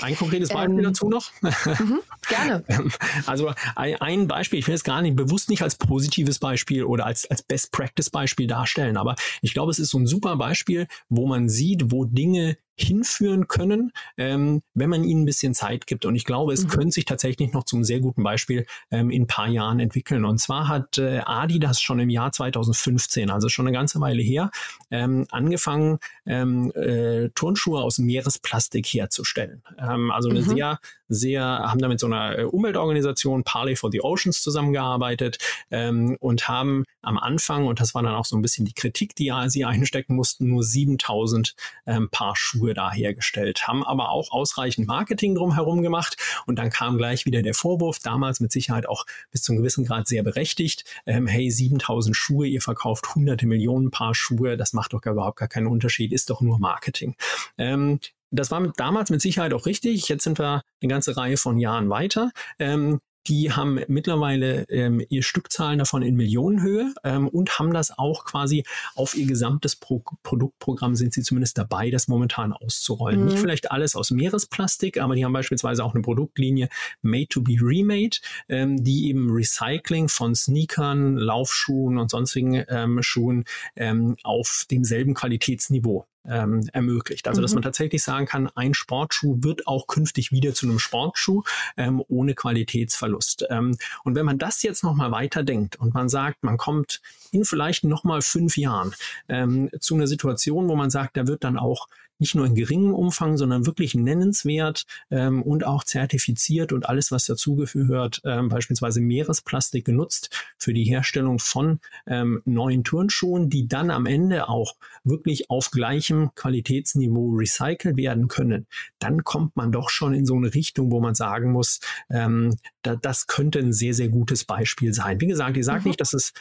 ein konkretes Beispiel ähm, dazu noch? Mhm, gerne. *laughs* Also ein Beispiel, ich will es gar nicht bewusst nicht als positives Beispiel oder als, als Best Practice Beispiel darstellen, aber ich glaube, es ist so ein super Beispiel, wo man sieht, wo Dinge hinführen können, ähm, wenn man ihnen ein bisschen Zeit gibt. Und ich glaube, es mhm. könnte sich tatsächlich noch zum sehr guten Beispiel ähm, in ein paar Jahren entwickeln. Und zwar hat äh, Adidas schon im Jahr 2015, also schon eine ganze Weile her, ähm, angefangen, ähm, äh, Turnschuhe aus Meeresplastik herzustellen. Ähm, also eine mhm. sehr, sehr, haben damit so einer äh, Umweltorganisation Parley for the Oceans zusammengearbeitet ähm, und haben am Anfang, und das war dann auch so ein bisschen die Kritik, die sie einstecken mussten, nur 7000 ähm, Paar Schuhe da hergestellt, haben aber auch ausreichend Marketing drumherum gemacht und dann kam gleich wieder der Vorwurf, damals mit Sicherheit auch bis zum gewissen Grad sehr berechtigt, ähm, hey, 7000 Schuhe, ihr verkauft hunderte Millionen Paar Schuhe, das macht doch gar überhaupt gar keinen Unterschied, ist doch nur Marketing. Ähm, das war damals mit Sicherheit auch richtig. Jetzt sind wir eine ganze Reihe von Jahren weiter. Ähm, die haben mittlerweile ähm, ihr Stückzahlen davon in Millionenhöhe ähm, und haben das auch quasi auf ihr gesamtes Pro Produktprogramm sind sie zumindest dabei, das momentan auszurollen. Mhm. Nicht vielleicht alles aus Meeresplastik, aber die haben beispielsweise auch eine Produktlinie Made to be Remade, ähm, die eben Recycling von Sneakern, Laufschuhen und sonstigen ähm, Schuhen ähm, auf demselben Qualitätsniveau ähm, ermöglicht. Also dass mhm. man tatsächlich sagen kann, ein Sportschuh wird auch künftig wieder zu einem Sportschuh ähm, ohne Qualitätsverlust. Ähm, und wenn man das jetzt nochmal weiterdenkt und man sagt, man kommt in vielleicht nochmal fünf Jahren ähm, zu einer Situation, wo man sagt, da wird dann auch nicht nur in geringem Umfang, sondern wirklich nennenswert ähm, und auch zertifiziert und alles, was dazugehört, ähm, beispielsweise Meeresplastik genutzt für die Herstellung von ähm, neuen Turnschuhen, die dann am Ende auch wirklich auf gleichem Qualitätsniveau recycelt werden können, dann kommt man doch schon in so eine Richtung, wo man sagen muss, ähm, da, das könnte ein sehr, sehr gutes Beispiel sein. Wie gesagt, ich sage mhm. nicht, dass es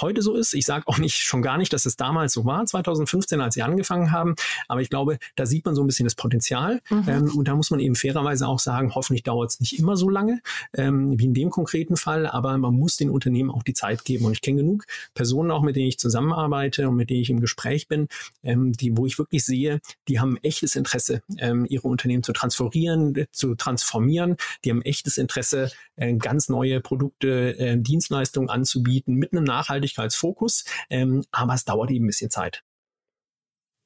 heute so ist. Ich sage auch nicht schon gar nicht, dass es damals so war, 2015, als sie angefangen haben. Aber ich glaube, da sieht man so ein bisschen das Potenzial. Mhm. Ähm, und da muss man eben fairerweise auch sagen, hoffentlich dauert es nicht immer so lange ähm, wie in dem konkreten Fall. Aber man muss den Unternehmen auch die Zeit geben. Und ich kenne genug Personen auch, mit denen ich zusammenarbeite und mit denen ich im Gespräch bin, ähm, die, wo ich wirklich sehe, die haben echtes Interesse, ähm, ihre Unternehmen zu transferieren, zu transformieren. Die haben echtes Interesse, äh, ganz neue Produkte, äh, Dienstleistungen anzubieten mit einem Nachhaltigkeitsfokus. Ähm, aber es dauert eben ein bisschen Zeit.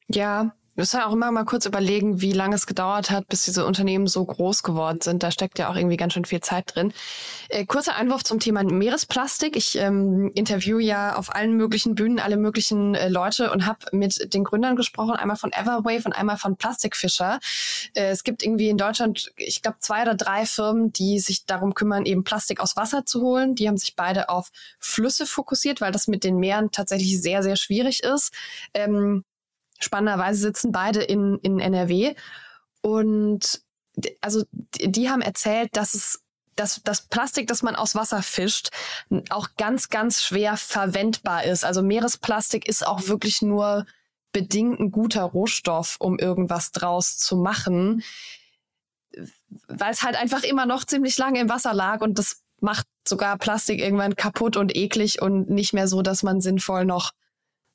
Ja, wir müssen auch immer mal kurz überlegen, wie lange es gedauert hat, bis diese Unternehmen so groß geworden sind. Da steckt ja auch irgendwie ganz schön viel Zeit drin. Äh, kurzer Einwurf zum Thema Meeresplastik. Ich ähm, interview ja auf allen möglichen Bühnen alle möglichen äh, Leute und habe mit den Gründern gesprochen, einmal von Everwave und einmal von Plastikfischer. Äh, es gibt irgendwie in Deutschland, ich glaube, zwei oder drei Firmen, die sich darum kümmern, eben Plastik aus Wasser zu holen. Die haben sich beide auf Flüsse fokussiert, weil das mit den Meeren tatsächlich sehr, sehr schwierig ist. Ähm, Spannenderweise sitzen beide in, in NRW. Und also die haben erzählt, dass es dass das Plastik, das man aus Wasser fischt, auch ganz, ganz schwer verwendbar ist. Also Meeresplastik ist auch wirklich nur bedingt ein guter Rohstoff, um irgendwas draus zu machen, weil es halt einfach immer noch ziemlich lange im Wasser lag und das macht sogar Plastik irgendwann kaputt und eklig und nicht mehr so, dass man sinnvoll noch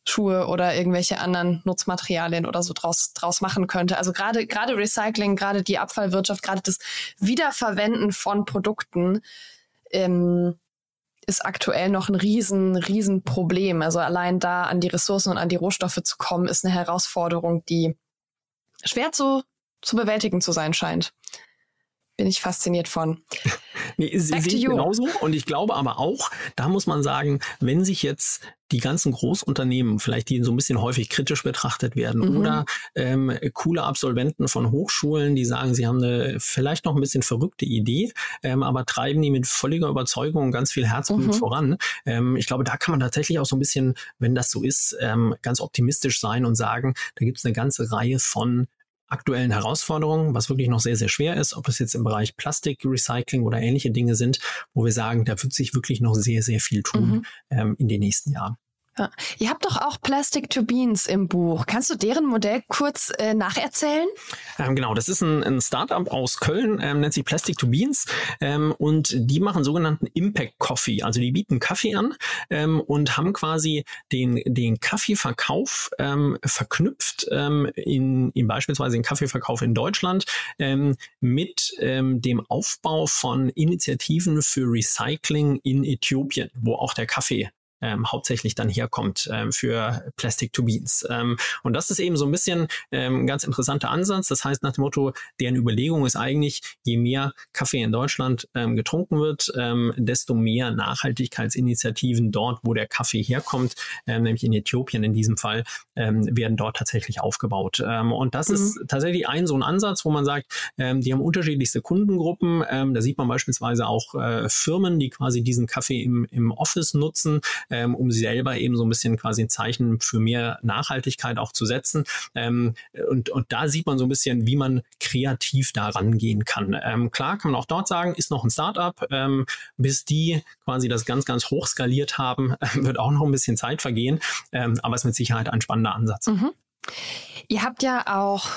Schuhe oder irgendwelche anderen Nutzmaterialien oder so draus, draus machen könnte. Also gerade, gerade Recycling, gerade die Abfallwirtschaft, gerade das Wiederverwenden von Produkten ähm, ist aktuell noch ein riesen, riesen Problem. Also allein da an die Ressourcen und an die Rohstoffe zu kommen, ist eine Herausforderung, die schwer zu, zu bewältigen zu sein scheint bin ich fasziniert von. *laughs* nee, sehe ich genauso. Und ich glaube aber auch, da muss man sagen, wenn sich jetzt die ganzen Großunternehmen, vielleicht die so ein bisschen häufig kritisch betrachtet werden, mhm. oder ähm, coole Absolventen von Hochschulen, die sagen, sie haben eine vielleicht noch ein bisschen verrückte Idee, ähm, aber treiben die mit völliger Überzeugung ganz viel Herzblut mhm. voran. Ähm, ich glaube, da kann man tatsächlich auch so ein bisschen, wenn das so ist, ähm, ganz optimistisch sein und sagen, da gibt es eine ganze Reihe von aktuellen Herausforderungen, was wirklich noch sehr, sehr schwer ist, ob es jetzt im Bereich Plastikrecycling oder ähnliche Dinge sind, wo wir sagen, da wird sich wirklich noch sehr, sehr viel tun mhm. ähm, in den nächsten Jahren. Ja. Ihr habt doch auch Plastic to Beans im Buch. Kannst du deren Modell kurz äh, nacherzählen? Ähm, genau, das ist ein, ein Startup aus Köln, ähm, nennt sich Plastic to Beans ähm, und die machen sogenannten Impact Coffee. Also die bieten Kaffee an ähm, und haben quasi den, den Kaffeeverkauf ähm, verknüpft ähm, in, in beispielsweise den Kaffeeverkauf in Deutschland mit dem Aufbau von Initiativen für Recycling in Äthiopien, wo auch der Kaffee ähm, hauptsächlich dann herkommt ähm, für Plastic to Beans. Ähm, und das ist eben so ein bisschen ähm, ein ganz interessanter Ansatz. Das heißt nach dem Motto, deren Überlegung ist eigentlich, je mehr Kaffee in Deutschland ähm, getrunken wird, ähm, desto mehr Nachhaltigkeitsinitiativen dort, wo der Kaffee herkommt, ähm, nämlich in Äthiopien in diesem Fall, ähm, werden dort tatsächlich aufgebaut. Ähm, und das mhm. ist tatsächlich ein so ein Ansatz, wo man sagt, ähm, die haben unterschiedlichste Kundengruppen. Ähm, da sieht man beispielsweise auch äh, Firmen, die quasi diesen Kaffee im, im Office nutzen, ähm, um selber eben so ein bisschen quasi ein Zeichen für mehr Nachhaltigkeit auch zu setzen. Ähm, und, und da sieht man so ein bisschen, wie man kreativ da rangehen kann. Ähm, klar kann man auch dort sagen, ist noch ein Startup. Ähm, bis die quasi das ganz, ganz hoch skaliert haben, *laughs* wird auch noch ein bisschen Zeit vergehen. Ähm, aber es ist mit Sicherheit ein spannender Ansatz. Mhm. Ihr habt ja auch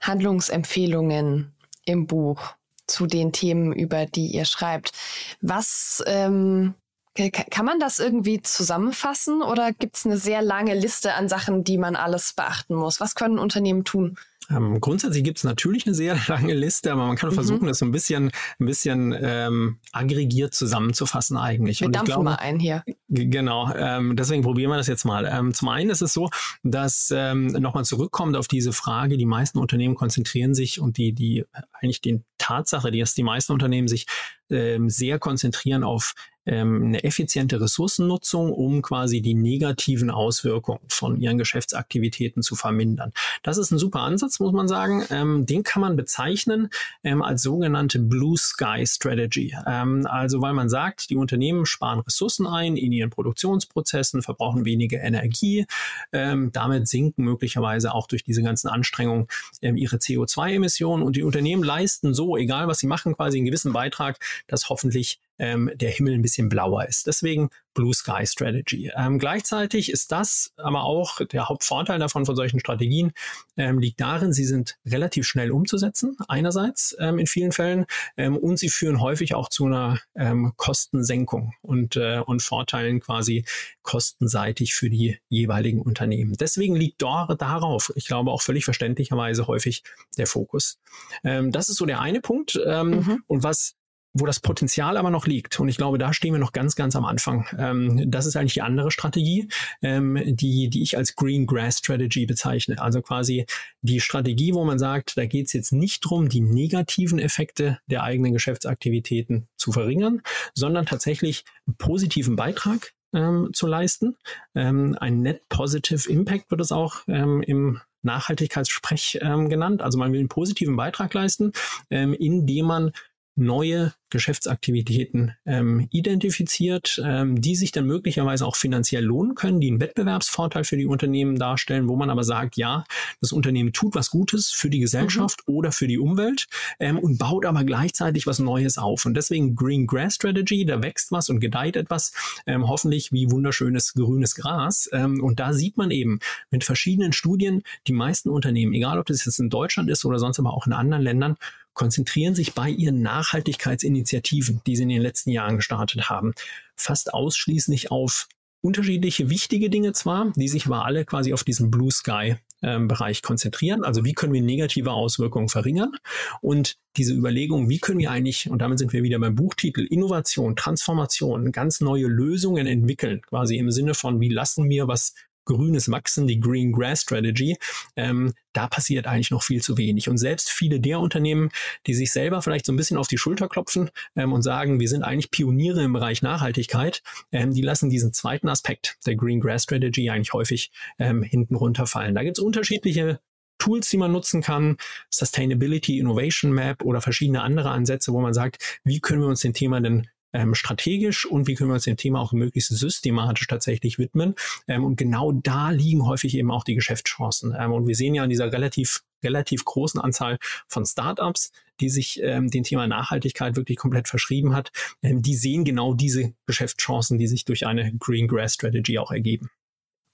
Handlungsempfehlungen im Buch zu den Themen, über die ihr schreibt. Was ähm, kann man das irgendwie zusammenfassen oder gibt es eine sehr lange Liste an Sachen, die man alles beachten muss? Was können Unternehmen tun? Ähm, grundsätzlich gibt es natürlich eine sehr *laughs* lange Liste, aber man kann mhm. versuchen, das so ein bisschen, ein bisschen ähm, aggregiert zusammenzufassen eigentlich. Wir Und dampfen glaube, mal ein hier. Genau, ähm, deswegen probieren wir das jetzt mal. Ähm, zum einen ist es so, dass ähm, nochmal zurückkommt auf diese Frage, die meisten Unternehmen konzentrieren sich und die, die eigentlich die Tatsache, dass die meisten Unternehmen sich ähm, sehr konzentrieren auf ähm, eine effiziente Ressourcennutzung, um quasi die negativen Auswirkungen von ihren Geschäftsaktivitäten zu vermindern. Das ist ein super Ansatz, muss man sagen. Ähm, den kann man bezeichnen ähm, als sogenannte Blue Sky Strategy. Ähm, also weil man sagt, die Unternehmen sparen Ressourcen ein in ihren Produktionsprozessen, verbrauchen weniger Energie, ähm, damit sinken möglicherweise auch durch diese ganzen Anstrengungen ähm, ihre CO2-Emissionen und die Unternehmen leisten so, egal was sie machen, quasi einen gewissen Beitrag, dass hoffentlich ähm, der Himmel ein bisschen blauer ist. Deswegen Blue Sky Strategy. Ähm, gleichzeitig ist das aber auch der Hauptvorteil davon von solchen Strategien ähm, liegt darin, sie sind relativ schnell umzusetzen, einerseits ähm, in vielen Fällen, ähm, und sie führen häufig auch zu einer ähm, Kostensenkung und, äh, und Vorteilen quasi kostenseitig für die jeweiligen Unternehmen. Deswegen liegt dort darauf, ich glaube auch völlig verständlicherweise häufig der Fokus. Ähm, das ist so der eine Punkt. Mhm. Und was wo das Potenzial aber noch liegt, und ich glaube, da stehen wir noch ganz, ganz am Anfang. Ähm, das ist eigentlich die andere Strategie, ähm, die, die ich als Green Grass Strategy bezeichne. Also quasi die Strategie, wo man sagt, da geht es jetzt nicht darum, die negativen Effekte der eigenen Geschäftsaktivitäten zu verringern, sondern tatsächlich einen positiven Beitrag ähm, zu leisten. Ähm, ein Net Positive Impact wird es auch ähm, im Nachhaltigkeitssprech ähm, genannt. Also man will einen positiven Beitrag leisten, indem man neue Geschäftsaktivitäten ähm, identifiziert, ähm, die sich dann möglicherweise auch finanziell lohnen können, die einen Wettbewerbsvorteil für die Unternehmen darstellen, wo man aber sagt, ja, das Unternehmen tut was Gutes für die Gesellschaft mhm. oder für die Umwelt ähm, und baut aber gleichzeitig was Neues auf. Und deswegen Green Grass Strategy, da wächst was und gedeiht etwas, ähm, hoffentlich wie wunderschönes grünes Gras. Ähm, und da sieht man eben mit verschiedenen Studien, die meisten Unternehmen, egal ob das jetzt in Deutschland ist oder sonst aber auch in anderen Ländern, konzentrieren sich bei ihren Nachhaltigkeitsinitiativen, die sie in den letzten Jahren gestartet haben, fast ausschließlich auf unterschiedliche wichtige Dinge zwar, die sich aber alle quasi auf diesen Blue Sky ähm, Bereich konzentrieren. Also wie können wir negative Auswirkungen verringern? Und diese Überlegung, wie können wir eigentlich, und damit sind wir wieder beim Buchtitel, Innovation, Transformation, ganz neue Lösungen entwickeln, quasi im Sinne von, wie lassen wir was grünes Wachsen, die Green Grass Strategy, ähm, da passiert eigentlich noch viel zu wenig. Und selbst viele der Unternehmen, die sich selber vielleicht so ein bisschen auf die Schulter klopfen ähm, und sagen, wir sind eigentlich Pioniere im Bereich Nachhaltigkeit, ähm, die lassen diesen zweiten Aspekt der Green Grass Strategy eigentlich häufig ähm, hinten runterfallen. Da gibt es unterschiedliche Tools, die man nutzen kann, Sustainability Innovation Map oder verschiedene andere Ansätze, wo man sagt, wie können wir uns dem Thema denn ähm, strategisch und wie können wir uns dem Thema auch möglichst systematisch tatsächlich widmen. Ähm, und genau da liegen häufig eben auch die Geschäftschancen. Ähm, und wir sehen ja an dieser relativ relativ großen Anzahl von Startups, die sich ähm, dem Thema Nachhaltigkeit wirklich komplett verschrieben hat, ähm, die sehen genau diese Geschäftschancen, die sich durch eine Green Grass Strategy auch ergeben.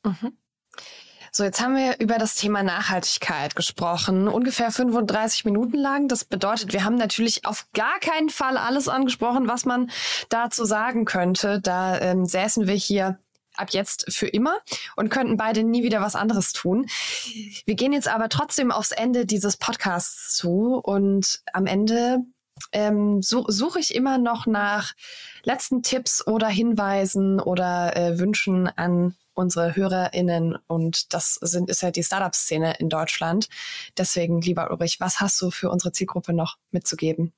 Mhm. So, jetzt haben wir über das Thema Nachhaltigkeit gesprochen, ungefähr 35 Minuten lang. Das bedeutet, wir haben natürlich auf gar keinen Fall alles angesprochen, was man dazu sagen könnte. Da ähm, säßen wir hier ab jetzt für immer und könnten beide nie wieder was anderes tun. Wir gehen jetzt aber trotzdem aufs Ende dieses Podcasts zu und am Ende ähm, so, suche ich immer noch nach letzten Tipps oder Hinweisen oder äh, Wünschen an unsere HörerInnen und das sind, ist ja die Startup-Szene in Deutschland. Deswegen, lieber Ulrich, was hast du für unsere Zielgruppe noch mitzugeben?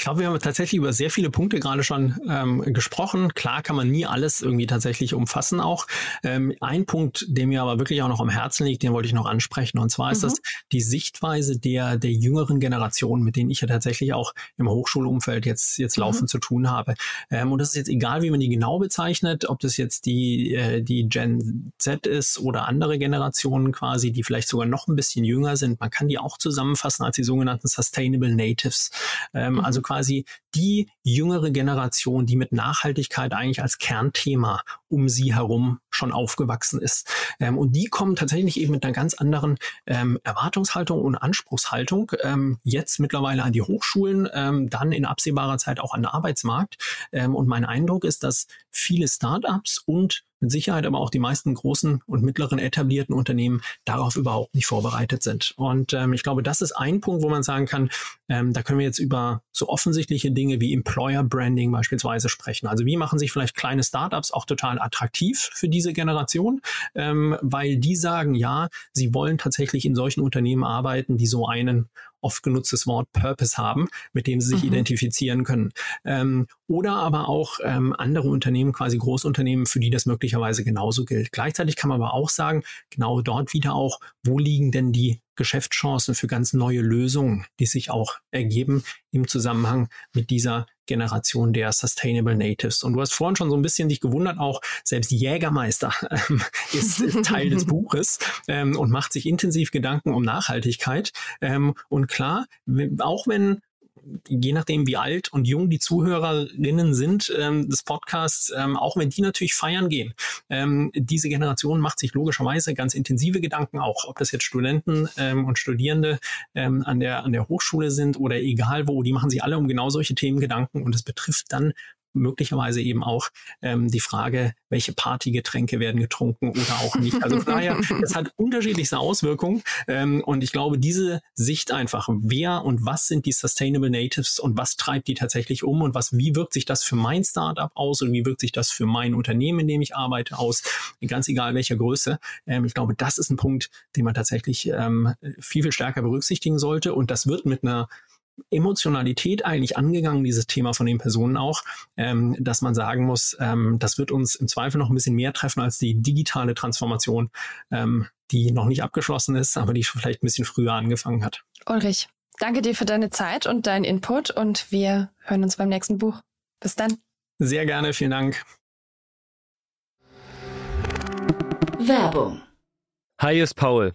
Ich glaube, wir haben tatsächlich über sehr viele Punkte gerade schon ähm, gesprochen. Klar kann man nie alles irgendwie tatsächlich umfassen auch. Ähm, ein Punkt, der mir aber wirklich auch noch am Herzen liegt, den wollte ich noch ansprechen. Und zwar ist mhm. das die Sichtweise der, der jüngeren Generation, mit denen ich ja tatsächlich auch im Hochschulumfeld jetzt, jetzt mhm. laufend zu tun habe. Ähm, und das ist jetzt egal, wie man die genau bezeichnet, ob das jetzt die, äh, die Gen Z ist oder andere Generationen quasi, die vielleicht sogar noch ein bisschen jünger sind. Man kann die auch zusammenfassen als die sogenannten Sustainable Natives. Ähm, mhm. Also quasi die jüngere Generation, die mit Nachhaltigkeit eigentlich als Kernthema um sie herum schon aufgewachsen ist. Ähm, und die kommen tatsächlich eben mit einer ganz anderen ähm, Erwartungshaltung und Anspruchshaltung ähm, jetzt mittlerweile an die Hochschulen, ähm, dann in absehbarer Zeit auch an den Arbeitsmarkt. Ähm, und mein Eindruck ist, dass viele Startups und mit Sicherheit aber auch die meisten großen und mittleren etablierten Unternehmen darauf überhaupt nicht vorbereitet sind. Und ähm, ich glaube, das ist ein Punkt, wo man sagen kann, ähm, da können wir jetzt über so offensichtliche Dinge wie Employer Branding beispielsweise sprechen. Also wie machen sich vielleicht kleine Startups auch total attraktiv für diese Generation, ähm, weil die sagen, ja, sie wollen tatsächlich in solchen Unternehmen arbeiten, die so einen oft genutztes Wort Purpose haben, mit dem sie sich mhm. identifizieren können. Ähm, oder aber auch ähm, andere Unternehmen, quasi Großunternehmen, für die das möglicherweise genauso gilt. Gleichzeitig kann man aber auch sagen, genau dort wieder auch, wo liegen denn die Geschäftschancen für ganz neue Lösungen, die sich auch ergeben im Zusammenhang mit dieser Generation der Sustainable Natives. Und du hast vorhin schon so ein bisschen dich gewundert, auch selbst Jägermeister *laughs* ähm, ist Teil des *laughs* Buches ähm, und macht sich intensiv Gedanken um Nachhaltigkeit. Ähm, und klar, auch wenn je nachdem, wie alt und jung die Zuhörerinnen sind ähm, des Podcasts, ähm, auch wenn die natürlich feiern gehen. Ähm, diese Generation macht sich logischerweise ganz intensive Gedanken auch, ob das jetzt Studenten ähm, und Studierende ähm, an, der, an der Hochschule sind oder egal wo, die machen sich alle um genau solche Themen Gedanken und es betrifft dann möglicherweise eben auch ähm, die Frage, welche Partygetränke werden getrunken oder auch nicht. Also von *laughs* daher, es hat unterschiedlichste Auswirkungen ähm, und ich glaube, diese Sicht einfach, wer und was sind die Sustainable Natives und was treibt die tatsächlich um und was, wie wirkt sich das für mein Startup aus und wie wirkt sich das für mein Unternehmen, in dem ich arbeite, aus, ganz egal welcher Größe. Ähm, ich glaube, das ist ein Punkt, den man tatsächlich ähm, viel, viel stärker berücksichtigen sollte und das wird mit einer Emotionalität eigentlich angegangen, dieses Thema von den Personen auch, ähm, dass man sagen muss, ähm, das wird uns im Zweifel noch ein bisschen mehr treffen als die digitale Transformation, ähm, die noch nicht abgeschlossen ist, aber die vielleicht ein bisschen früher angefangen hat. Ulrich, danke dir für deine Zeit und deinen Input und wir hören uns beim nächsten Buch. Bis dann. Sehr gerne, vielen Dank. Werbung. Hi, ist Paul.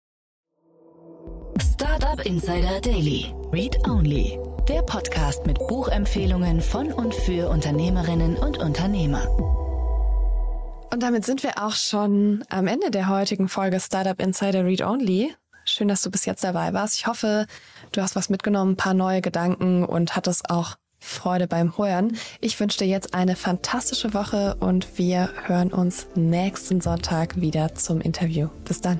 Startup Insider Daily. Read Only. Der Podcast mit Buchempfehlungen von und für Unternehmerinnen und Unternehmer. Und damit sind wir auch schon am Ende der heutigen Folge Startup Insider Read Only. Schön, dass du bis jetzt dabei warst. Ich hoffe, du hast was mitgenommen, ein paar neue Gedanken und hattest auch Freude beim Hören. Ich wünsche dir jetzt eine fantastische Woche und wir hören uns nächsten Sonntag wieder zum Interview. Bis dann.